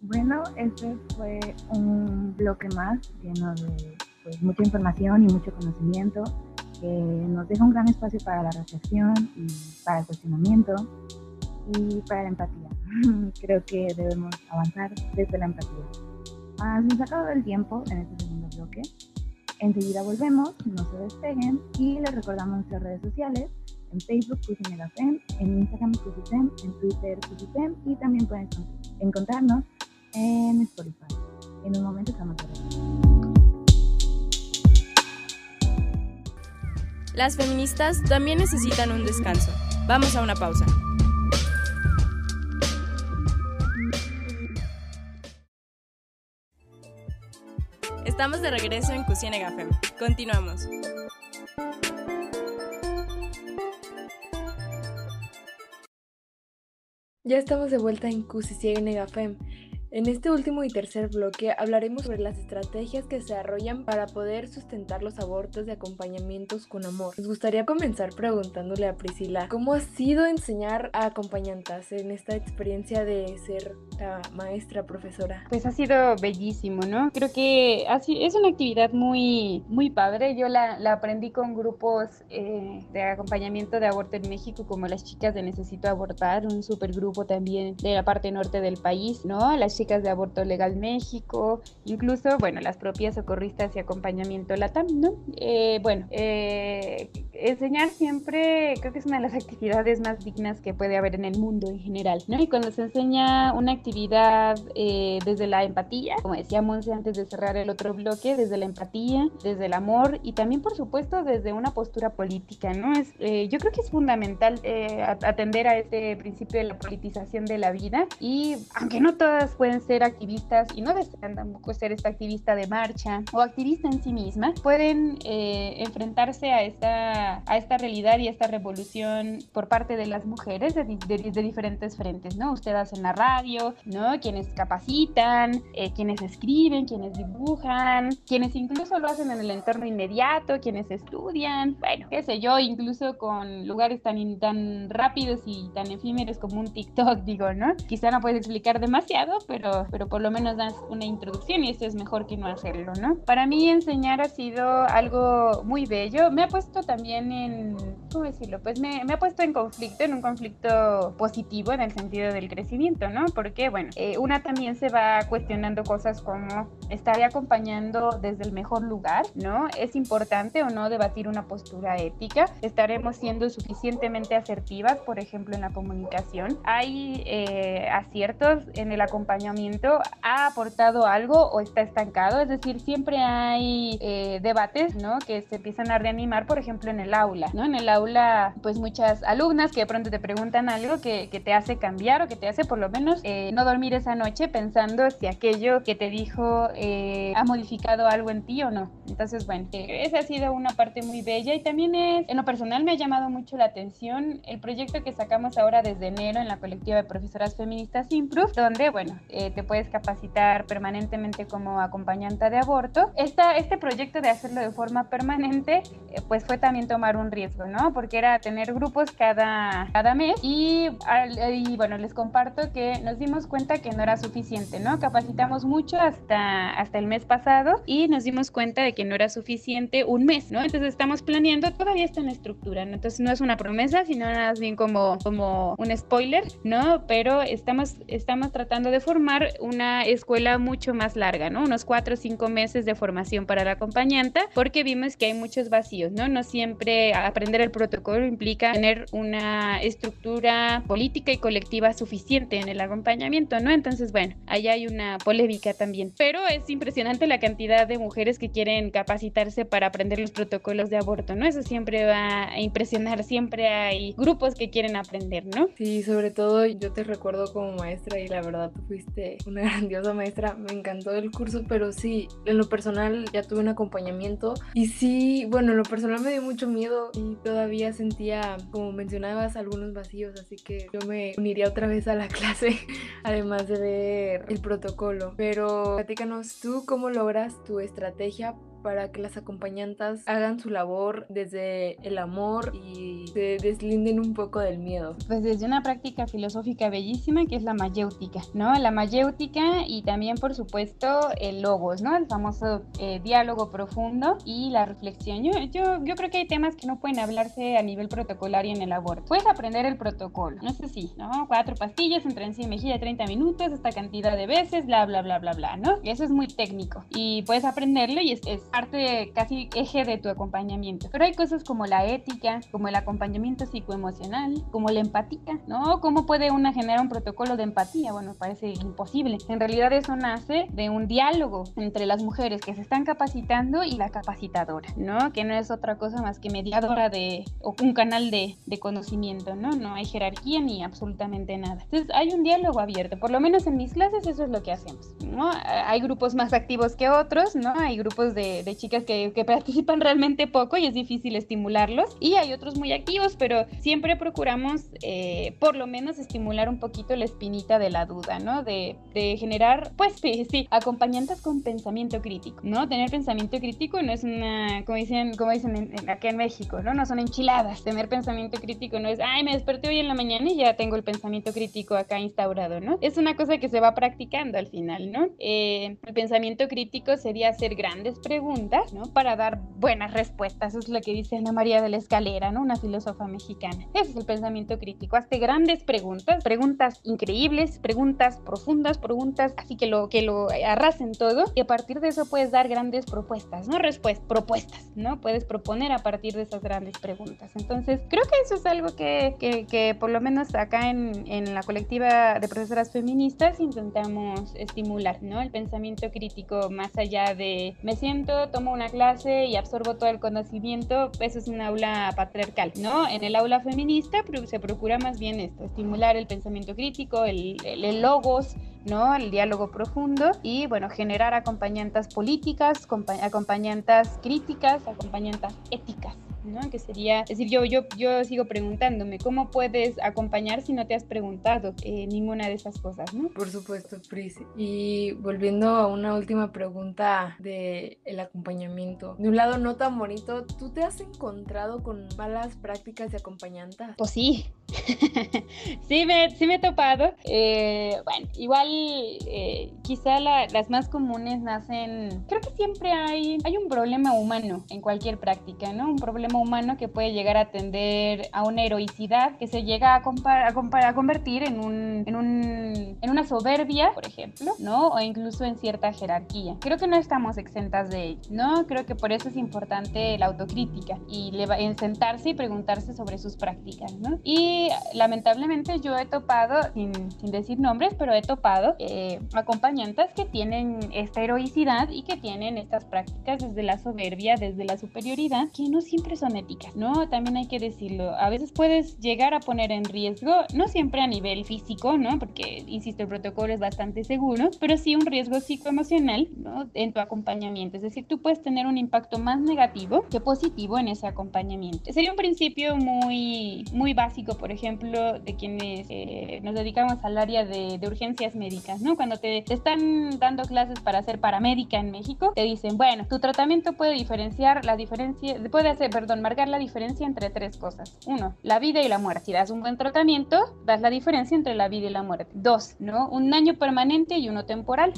[SPEAKER 3] Bueno, este fue un bloque más lleno de pues, mucha información y mucho conocimiento que nos deja un gran espacio para la reflexión y para el cuestionamiento y para la empatía. Creo que debemos avanzar desde la empatía. Ah, se nos ha acabado el tiempo en este segundo bloque. Enseguida volvemos, no se despeguen y les recordamos nuestras redes sociales. en Facebook Cusinegafem, en Instagram Cusifem, en Twitter Cusifem y también pueden encontrarnos en Spotify. En un momento estamos
[SPEAKER 1] Las feministas también necesitan un descanso. Vamos a una pausa. Estamos de regreso en Cusine Gafem. Continuamos.
[SPEAKER 4] Ya estamos de vuelta en Cusine Gafem. En este último y tercer bloque hablaremos sobre las estrategias que se desarrollan para poder sustentar los abortos de acompañamientos con amor. Nos gustaría comenzar preguntándole a Priscila, ¿cómo ha sido enseñar a acompañantas en esta experiencia de ser la maestra profesora?
[SPEAKER 5] Pues ha sido bellísimo, ¿no? Creo que así, es una actividad muy, muy padre. Yo la, la aprendí con grupos eh, de acompañamiento de aborto en México, como las chicas de Necesito Abortar, un supergrupo también de la parte norte del país, ¿no? De Aborto Legal México, incluso, bueno, las propias socorristas y acompañamiento LATAM, ¿no? Eh, bueno, eh, enseñar siempre creo que es una de las actividades más dignas que puede haber en el mundo en general, ¿no? Y cuando se enseña una actividad eh, desde la empatía, como decíamos antes de cerrar el otro bloque, desde la empatía, desde el amor y también, por supuesto, desde una postura política, ¿no? Es, yo creo que es fundamental atender a este principio de la politización de la vida y aunque no todas pueden ser activistas y no desean tampoco ser esta activista de marcha o activista en sí misma, pueden eh, enfrentarse a esta, a esta realidad y a esta revolución por parte de las mujeres de, de, diferentes frentes, ¿no? Ustedes en la radio, ¿no? Quienes capacitan, eh, quienes escriben, quienes dibujan, quienes incluso lo hacen en el entorno inmediato, quienes estudian, bueno, qué sé yo, incluso con lugares tan, tan rápidos y tan efímeros como un TikTok, digo, ¿no? Quizá no puedes explicar demasiado, pero pero, por lo menos das una introducción y esto es mejor que no hacerlo, ¿no? Para mí enseñar ha sido algo muy bello. Me ha puesto también en, ¿cómo decirlo? Pues me, me ha puesto en conflicto, en un conflicto positivo en el sentido del crecimiento, ¿no? Porque, bueno, eh, una también se va cuestionando cosas como, ¿estaré acompañando desde el mejor lugar, ¿no? ¿Es importante o no debatir una postura ética? ¿Estaremos siendo suficientemente asertivas, por ejemplo, en la comunicación? ¿Hay eh, aciertos en el acompañamiento? ha aportado algo o está estancado, es decir, siempre hay eh, debates, ¿no? Que se empiezan a reanimar, por ejemplo, en el aula, ¿no? En el aula, pues muchas alumnas que de pronto te preguntan algo que, te hace cambiar o que te hace por lo menos eh, no dormir esa noche pensando si aquello que te dijo eh, ha modificado algo en ti o no. Entonces, bueno, esa ha sido una parte muy bella y también es, en lo personal me ha llamado mucho la atención el proyecto que sacamos ahora desde enero en la colectiva de profesoras feministas Improve, donde, bueno, eh, te puedes capacitar permanentemente como acompañante de aborto. Esta, este proyecto de hacerlo de forma permanente, eh, pues fue también tomar un riesgo, ¿no? Porque era tener grupos cada, cada mes y, y, bueno, les comparto que nos dimos cuenta que no era suficiente, ¿no? Capacitamos mucho hasta, hasta el mes pasado y nos dimos cuenta de que no era suficiente un mes, ¿no? Entonces estamos planeando, todavía está en estructura, ¿no? Entonces no es una promesa, sino más bien como, como un spoiler, ¿no? Pero estamos, estamos tratando de formar una escuela mucho más larga, ¿no? Unos cuatro o cinco meses de formación para la acompañante, porque vimos que hay muchos vacíos, ¿no? No siempre aprender el protocolo implica tener una estructura política y colectiva suficiente en el acompañamiento, ¿no? Entonces, bueno, ahí hay una polémica también. Pero es impresionante la cantidad de mujeres que quieren capacitarse para aprender los protocolos de aborto, ¿no? Eso siempre va a impresionar, siempre hay grupos que quieren aprender, ¿no?
[SPEAKER 4] Sí, sobre todo yo te recuerdo como maestra y la verdad tú fuiste una grandiosa maestra, me encantó el curso, pero sí, en lo personal ya tuve un acompañamiento y sí, bueno, en lo personal me dio mucho y todavía sentía, como mencionabas, algunos vacíos, así que yo me uniría otra vez a la clase, además de ver el protocolo. Pero platícanos tú cómo logras tu estrategia para que las acompañantes hagan su labor desde el amor y se deslinden un poco del miedo.
[SPEAKER 5] Pues desde una práctica filosófica bellísima que es la mayéutica, ¿no? La mayéutica y también por supuesto el logos, ¿no? El famoso eh, diálogo profundo y la reflexión. Yo, yo, yo creo que hay temas que no pueden hablarse a nivel protocolario en el aborto. Puedes aprender el protocolo, no sé si, ¿no? Cuatro pastillas entre encima y mejilla 30 minutos, esta cantidad de veces, bla, bla, bla, bla, bla, ¿no? Eso es muy técnico y puedes aprenderlo y es, es parte casi eje de tu acompañamiento. Pero hay cosas como la ética, como el acompañamiento psicoemocional, como la empatía, ¿no? ¿Cómo puede una generar un protocolo de empatía? Bueno, parece imposible. En realidad eso nace de un diálogo entre las mujeres que se están capacitando y la capacitadora, ¿no? Que no es otra cosa más que mediadora de, o un canal de, de conocimiento, ¿no? No hay jerarquía ni absolutamente nada. Entonces hay un diálogo abierto, por lo menos en mis clases eso es lo que hacemos, ¿no? Hay grupos más activos que otros, ¿no? Hay grupos de, de chicas que, que participan realmente poco y es difícil estimularlos y hay otros muy activos, pero siempre procuramos eh, por lo menos estimular un poquito la espinita de la duda, ¿no? De, de generar, pues sí, sí, acompañantes con pensamiento crítico, ¿no? Tener pensamiento crítico no es una, como dicen, como dicen en, acá en México, ¿no? No son enchiladas. Tener pensamiento crítico no es, ay, me desperté hoy en la mañana y ya tengo el pensamiento crítico acá instaurado, ¿no? Es una cosa que se va practicando al final, ¿no? Eh, el pensamiento crítico sería hacer grandes preguntas, ¿no? Para dar buenas respuestas. Eso es lo que dice Ana María de la Escalera, ¿no? Una filósofa mexicana. Ese es el pensamiento crítico. Hazte grandes preguntas, preguntas increíbles, preguntas profundas, preguntas así que lo, que lo arrasen todo y a partir de eso puedes dar grandes propuestas, no respuestas, propuestas, ¿no? Puedes proponer a partir de esas grandes preguntas. Entonces, creo que eso es algo que, que, que por lo menos acá en, en, la colectiva de profesoras feministas intentamos estimular, ¿no? El pensamiento crítico más allá de me siento, tomo una clase y absorbo todo el conocimiento, eso es un aula patriarcal, ¿no? En el aula feminista se procura más bien esto, estimular el pensamiento crítico, el, el, el logos, ¿no? El diálogo profundo y, bueno, generar acompañantes políticas, acompañantes críticas, acompañantes éticas. ¿No? Que sería, es decir, yo, yo, yo sigo preguntándome, ¿cómo puedes acompañar si no te has preguntado eh, ninguna de esas cosas, ¿no?
[SPEAKER 4] Por supuesto, Pris. Y volviendo a una última pregunta de el acompañamiento. De un lado no tan bonito, ¿tú te has encontrado con malas prácticas de acompañantas?
[SPEAKER 5] Pues sí. sí, me, sí me he topado. Eh, bueno, igual eh, quizá la, las más comunes nacen, creo que siempre hay, hay un problema humano en cualquier práctica, ¿no? Un problema humano que puede llegar a tender a una heroicidad que se llega a, a, a convertir en, un, en, un, en una soberbia, por ejemplo, ¿no? O incluso en cierta jerarquía. Creo que no estamos exentas de ello, ¿no? Creo que por eso es importante la autocrítica y en sentarse y preguntarse sobre sus prácticas, ¿no? Y lamentablemente yo he topado, sin, sin decir nombres, pero he topado eh, acompañantes que tienen esta heroicidad y que tienen estas prácticas desde la soberbia, desde la superioridad, que no siempre son éticas, ¿no? También hay que decirlo. A veces puedes llegar a poner en riesgo, no siempre a nivel físico, ¿no? Porque, insisto, el protocolo es bastante seguro, pero sí un riesgo psicoemocional, ¿no? En tu acompañamiento. Es decir, tú puedes tener un impacto más negativo que positivo en ese acompañamiento. Sería un principio muy, muy básico, por ejemplo, de quienes eh, nos dedicamos al área de, de urgencias médicas, ¿no? Cuando te, te están dando clases para ser paramédica en México, te dicen, bueno, tu tratamiento puede diferenciar la diferencia, puede hacer, perdón, marcar la diferencia entre tres cosas. Uno, la vida y la muerte. Si das un buen tratamiento, das la diferencia entre la vida y la muerte. Dos, ¿no? Un daño permanente y uno temporal.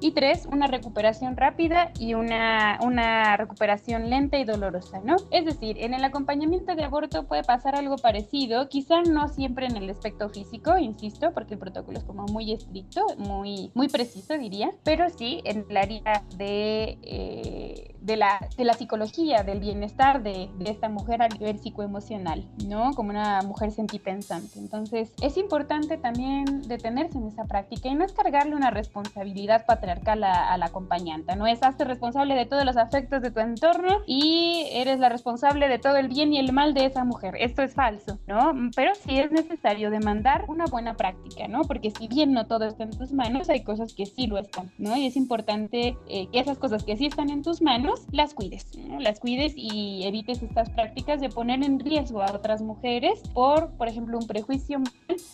[SPEAKER 5] Y tres, una recuperación rápida y una, una recuperación lenta y dolorosa, ¿no? Es decir, en el acompañamiento de aborto puede pasar algo parecido, quizá no siempre en el aspecto físico, insisto, porque el protocolo es como muy estricto, muy, muy preciso, diría, pero sí en el área de, eh, de, la, de la psicología, del bienestar de, de, esta mujer a nivel psicoemocional, ¿no? Como una mujer sentipensante. Entonces, es importante también detenerse en esa práctica y no es cargarle una responsabilidad patriarcal a, a la acompañante, no es hazte responsable de todos los afectos de tu entorno y eres la responsable de todo el bien y el mal de esa mujer. Esto es falso, ¿no? Pero sí es necesario demandar una buena práctica, ¿no? Porque si bien no todo está en tus manos, hay cosas que sí lo están, ¿no? Y es importante eh, que esas cosas que sí están en tus manos, las cuides, ¿no? Las cuides y evites estas prácticas de poner en riesgo a otras mujeres por, por ejemplo, un prejuicio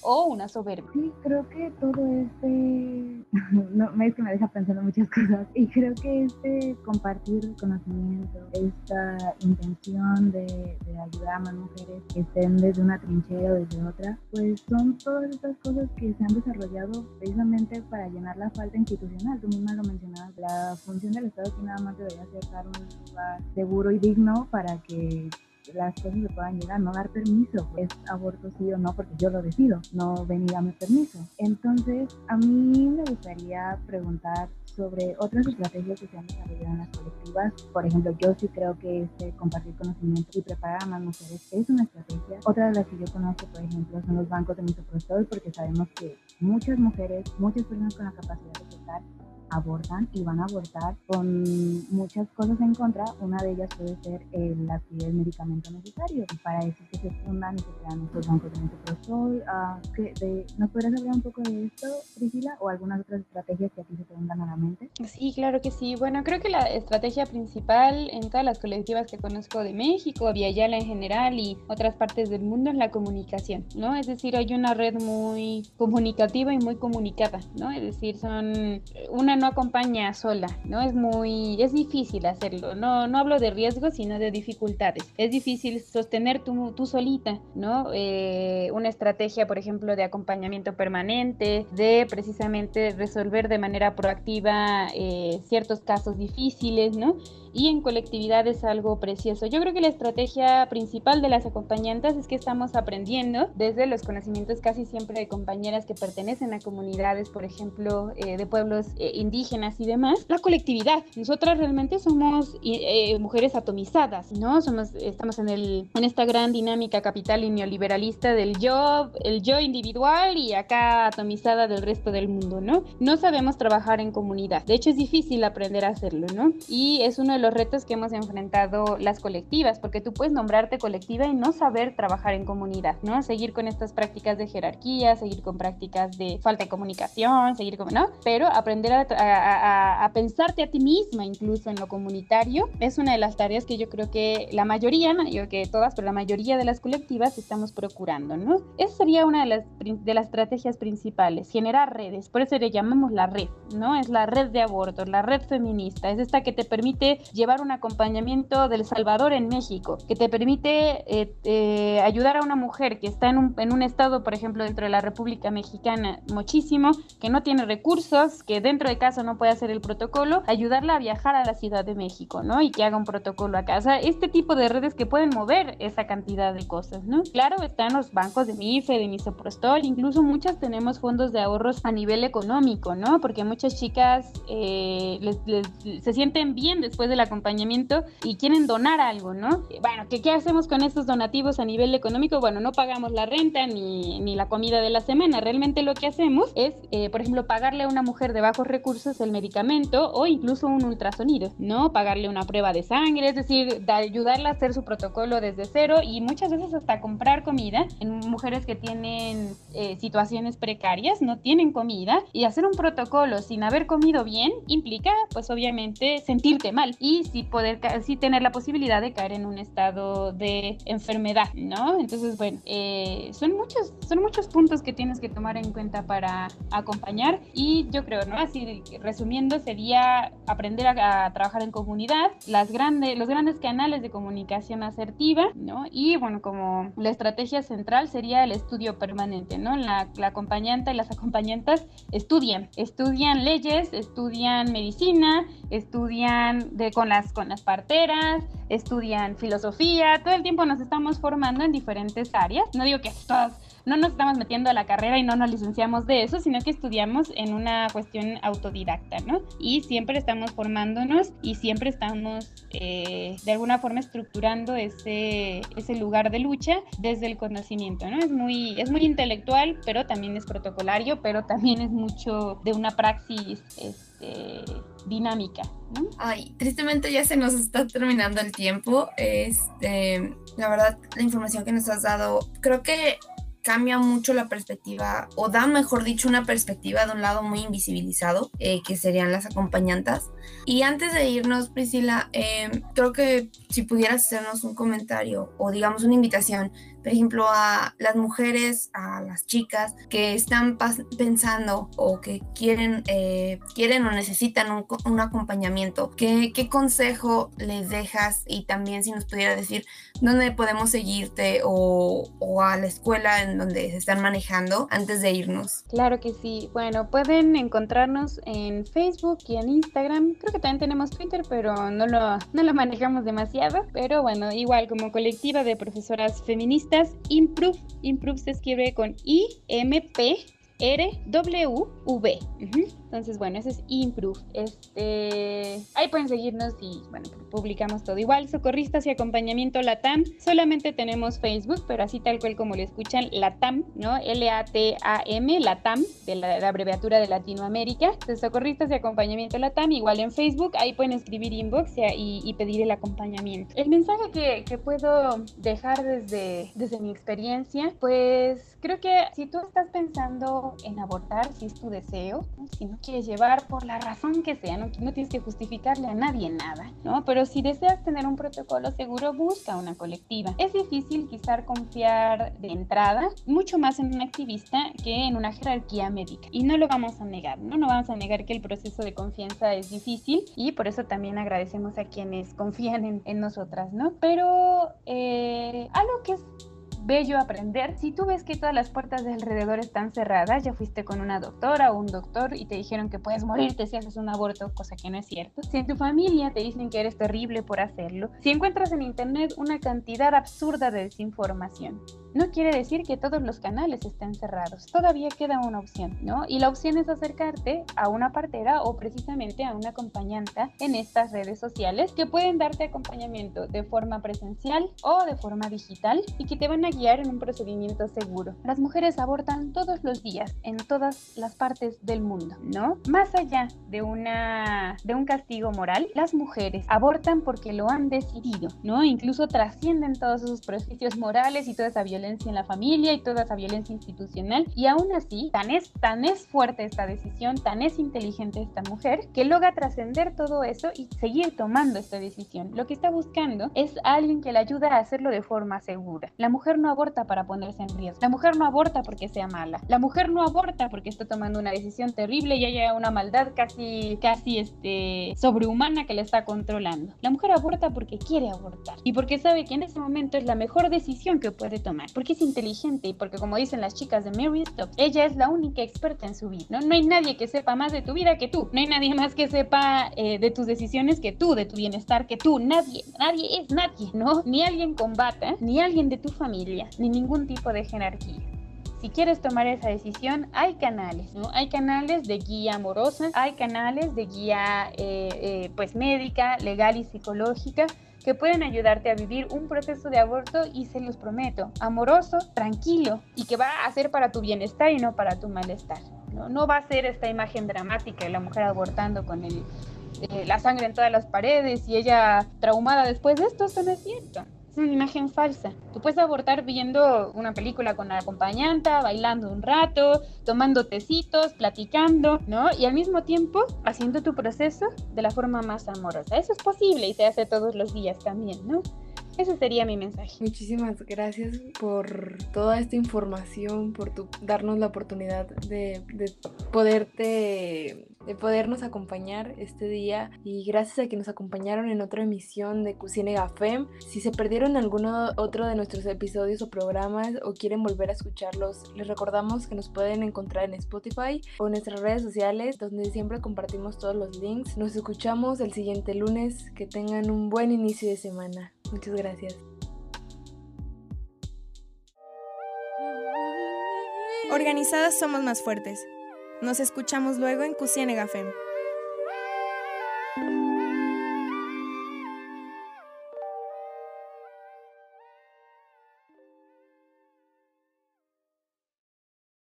[SPEAKER 5] o una soberbia.
[SPEAKER 3] Sí, creo que todo este, no, es que me deja pensando muchas cosas, y creo que este compartir conocimiento, esta intención de, de ayudar a más mujeres que estén desde una trinchera o desde otra, pues son todas estas cosas que se han desarrollado precisamente para llenar la falta institucional. Tú misma lo mencionabas, la función del Estado aquí nada más debería ser dar un lugar seguro y digno para que las cosas se puedan llegar, no dar permiso, es aborto sí o no, porque yo lo decido, no ven y dame permiso. Entonces, a mí me gustaría preguntar sobre otras estrategias que se han desarrollado en las colectivas. Por ejemplo, yo sí creo que este compartir conocimiento y preparar a más mujeres es una estrategia. Otra de las que yo conozco, por ejemplo, son los bancos de misoprostol, porque sabemos que muchas mujeres, muchas personas con la capacidad de abortan y van a abortar con muchas cosas en contra. Una de ellas puede ser el adquirir el medicamento necesario. Y para eso que se fundan y se crean estos bancos de misoprostol. Uh, ¿Nos podrías hablar un poco de esto, Priscila? ¿O algunas otras estrategias que a ti se te vengan a la mente?
[SPEAKER 5] Sí, claro que sí. Bueno, creo que la estrategia principal en todas las colectivas que conozco de México, Viayala en general y otras partes del mundo es la comunicación, ¿no? Es decir, hay una red muy comunicativa y muy comunicada, ¿no? Es decir, son una no acompaña sola, ¿no? Es muy, es difícil hacerlo, no, no hablo de riesgos, sino de dificultades. Es difícil sostener tú, tú solita, ¿no? Eh, una estrategia, por ejemplo, de acompañamiento permanente, de precisamente resolver de manera proactiva eh, ciertos casos difíciles, ¿no? Y en colectividad es algo precioso. Yo creo que la estrategia principal de las acompañantes es que estamos aprendiendo desde los conocimientos casi siempre de compañeras que pertenecen a comunidades, por ejemplo, eh, de pueblos eh, indígenas y demás, la colectividad. Nosotras realmente somos eh, mujeres atomizadas, ¿no? Somos, estamos en, el, en esta gran dinámica capital y neoliberalista del yo, el yo individual y acá atomizada del resto del mundo, ¿no? No sabemos trabajar en comunidad. De hecho, es difícil aprender a hacerlo, ¿no? Y es uno de los retos que hemos enfrentado las colectivas, porque tú puedes nombrarte colectiva y no saber trabajar en comunidad, ¿no? Seguir con estas prácticas de jerarquía, seguir con prácticas de falta de comunicación, seguir con, ¿no? Pero aprender a, a, pensarte a ti misma, incluso en lo comunitario, es una de las tareas que yo creo que la mayoría, no digo que todas, pero la mayoría de las colectivas estamos procurando, ¿no? Esa sería una de las, de las estrategias principales, generar redes, por eso le llamamos la red, ¿no? Es la red de aborto, la red feminista, es esta que te permite llevar un acompañamiento del Salvador en México, que te permite eh, eh, ayudar a una mujer que está en un, en un estado, por ejemplo, dentro de la República Mexicana, muchísimo, que no tiene recursos, que dentro de casa no puede hacer el protocolo, ayudarla a viajar a la Ciudad de México, ¿no? Y que haga un protocolo acá. O sea, este tipo de redes que pueden mover esa cantidad de cosas, ¿no? Claro, están los bancos de MIFE, de Misoprostol, incluso muchas tenemos fondos de ahorros a nivel económico, ¿no? Porque muchas chicas eh, se sienten bien después de la acompañamiento y quieren donar algo, ¿no? Bueno, ¿qué, ¿qué hacemos con estos donativos a nivel económico? Bueno, no pagamos la renta ni, ni la comida de la semana. Realmente lo que hacemos es, eh, por ejemplo, pagarle a una mujer de bajos recursos el medicamento o incluso un ultrasonido, ¿no? Pagarle una prueba de sangre, es decir, de ayudarla a hacer su protocolo desde cero y muchas veces hasta comprar comida en mujeres que tienen eh, situaciones precarias, no tienen comida y hacer un protocolo sin haber comido bien implica, pues obviamente, sentirte mal. Y sí poder, sí tener la posibilidad de caer en un estado de enfermedad, ¿no? Entonces, bueno, eh, son muchos, son muchos puntos que tienes que tomar en cuenta para acompañar y yo creo, ¿no? Así resumiendo, sería aprender a, trabajar en comunidad, las grandes, los grandes canales de comunicación asertiva, ¿no? Y bueno, como la estrategia central sería el estudio permanente, ¿no? La, la acompañante y las acompañantes estudian, estudian leyes, estudian medicina, estudian de, con las, con las parteras, estudian filosofía, todo el tiempo nos estamos formando en diferentes áreas. No digo que todas no nos estamos metiendo a la carrera y no nos licenciamos de eso, sino que estudiamos en una cuestión autodidacta, ¿no? Y siempre estamos formándonos y siempre estamos eh, de alguna forma estructurando ese, ese lugar de lucha desde el conocimiento, ¿no? Es muy, es muy intelectual, pero también es protocolario, pero también es mucho de una praxis este, dinámica, ¿no?
[SPEAKER 2] Ay, tristemente ya se nos está terminando el tiempo. Este, la verdad, la información que nos has dado, creo que cambia mucho la perspectiva, o da, mejor dicho, una perspectiva de un lado muy invisibilizado, eh, que serían las acompañantas. Y antes de irnos, Priscila, em, creo que si pudieras hacernos un comentario o digamos una invitación por ejemplo, a las mujeres, a las chicas que están pensando o que quieren, eh, quieren o necesitan un, un acompañamiento? ¿Qué, ¿Qué, consejo les dejas? Y también si nos pudiera decir dónde podemos seguirte o, o a la escuela en donde se están manejando antes de irnos.
[SPEAKER 5] Claro que sí. Bueno, pueden encontrarnos en Facebook y en Instagram. Creo que también tenemos Twitter, pero no lo, no lo manejamos demasiado. Pero bueno, igual como colectiva de profesoras feministas, Improve, Improve se escribe con I-M-P R-W-V. Entonces, bueno, ese es Improve. Este, ahí pueden seguirnos y, bueno, publicamos todo igual. Socorristas y acompañamiento LATAM. Solamente tenemos Facebook, pero así tal cual como lo escuchan, LATAM, ¿no? L-A-T-A-M, LATAM, de la, abreviatura de Latinoamérica. Entonces, Socorristas y acompañamiento LATAM, igual en Facebook. Ahí pueden escribir inbox y, pedir el acompañamiento. El mensaje que, que puedo dejar desde, desde mi experiencia, pues creo que si tú estás pensando en abortar, si es tu deseo, si no quieres llevar por la razón que sea, no, no tienes que justificarle a nadie nada, ¿no? Pero si deseas tener un protocolo seguro, busca una colectiva. Es difícil quizás confiar de entrada mucho más en un activista que en una jerarquía médica. Y no lo vamos a negar, ¿no? No vamos a negar que el proceso de confianza es difícil y por eso también agradecemos a quienes confían en, en nosotras, ¿no? Pero eh, algo que es bello aprender. Si tú ves que todas las puertas de alrededor están cerradas, ya fuiste con una doctora o un doctor y te dijeron que puedes morirte si haces un aborto, cosa que no es cierto. Si en tu familia te dicen que eres terrible por hacerlo. Si encuentras en internet una cantidad absurda de desinformación. No quiere decir que todos los canales estén cerrados. Todavía queda una opción, ¿no? Y la opción es acercarte a una partera o precisamente a una acompañante en estas redes sociales que pueden darte acompañamiento de forma presencial o de forma digital y que te van a guiar en un procedimiento seguro. Las mujeres abortan todos los días en todas las partes del mundo, ¿no? Más allá de una de un castigo moral, las mujeres abortan porque lo han decidido, ¿no? Incluso trascienden todos esos prejuicios morales y toda esa violencia en la familia y toda esa violencia institucional y aún así tan es tan es fuerte esta decisión, tan es inteligente esta mujer que logra trascender todo eso y seguir tomando esta decisión. Lo que está buscando es alguien que le ayude a hacerlo de forma segura. La mujer no aborta para ponerse en riesgo. La mujer no aborta porque sea mala. La mujer no aborta porque está tomando una decisión terrible y haya una maldad casi, casi este, sobrehumana que le está controlando. La mujer aborta porque quiere abortar y porque sabe que en ese momento es la mejor decisión que puede tomar. Porque es inteligente y porque como dicen las chicas de Mary Stokes, ella es la única experta en su vida. ¿no? no hay nadie que sepa más de tu vida que tú. No hay nadie más que sepa eh, de tus decisiones que tú, de tu bienestar que tú. Nadie, nadie es nadie, ¿no? Ni alguien combata, ni alguien de tu familia ni ningún tipo de jerarquía. Si quieres tomar esa decisión, hay canales, ¿no? Hay canales de guía amorosa, hay canales de guía eh, eh, pues médica, legal y psicológica que pueden ayudarte a vivir un proceso de aborto y se los prometo, amoroso, tranquilo y que va a ser para tu bienestar y no para tu malestar. No, no va a ser esta imagen dramática de la mujer abortando con eh, la sangre en todas las paredes y ella traumada después de esto, eso no es cierto es una imagen falsa. Tú puedes abortar viendo una película con la acompañante, bailando un rato, tomando tecitos, platicando, ¿no? Y al mismo tiempo haciendo tu proceso de la forma más amorosa. Eso es posible y se hace todos los días también, ¿no? Ese sería mi mensaje.
[SPEAKER 4] Muchísimas gracias por toda esta información, por tu, darnos la oportunidad de, de poderte de podernos acompañar este día y gracias a que nos acompañaron en otra emisión de Cusine Fem. Si se perdieron alguno otro de nuestros episodios o programas o quieren volver a escucharlos, les recordamos que nos pueden encontrar en Spotify o en nuestras redes sociales donde siempre compartimos todos los links. Nos escuchamos el siguiente lunes. Que tengan un buen inicio de semana. Muchas gracias.
[SPEAKER 1] Organizadas somos más fuertes. Nos escuchamos luego en Cusienega Fem.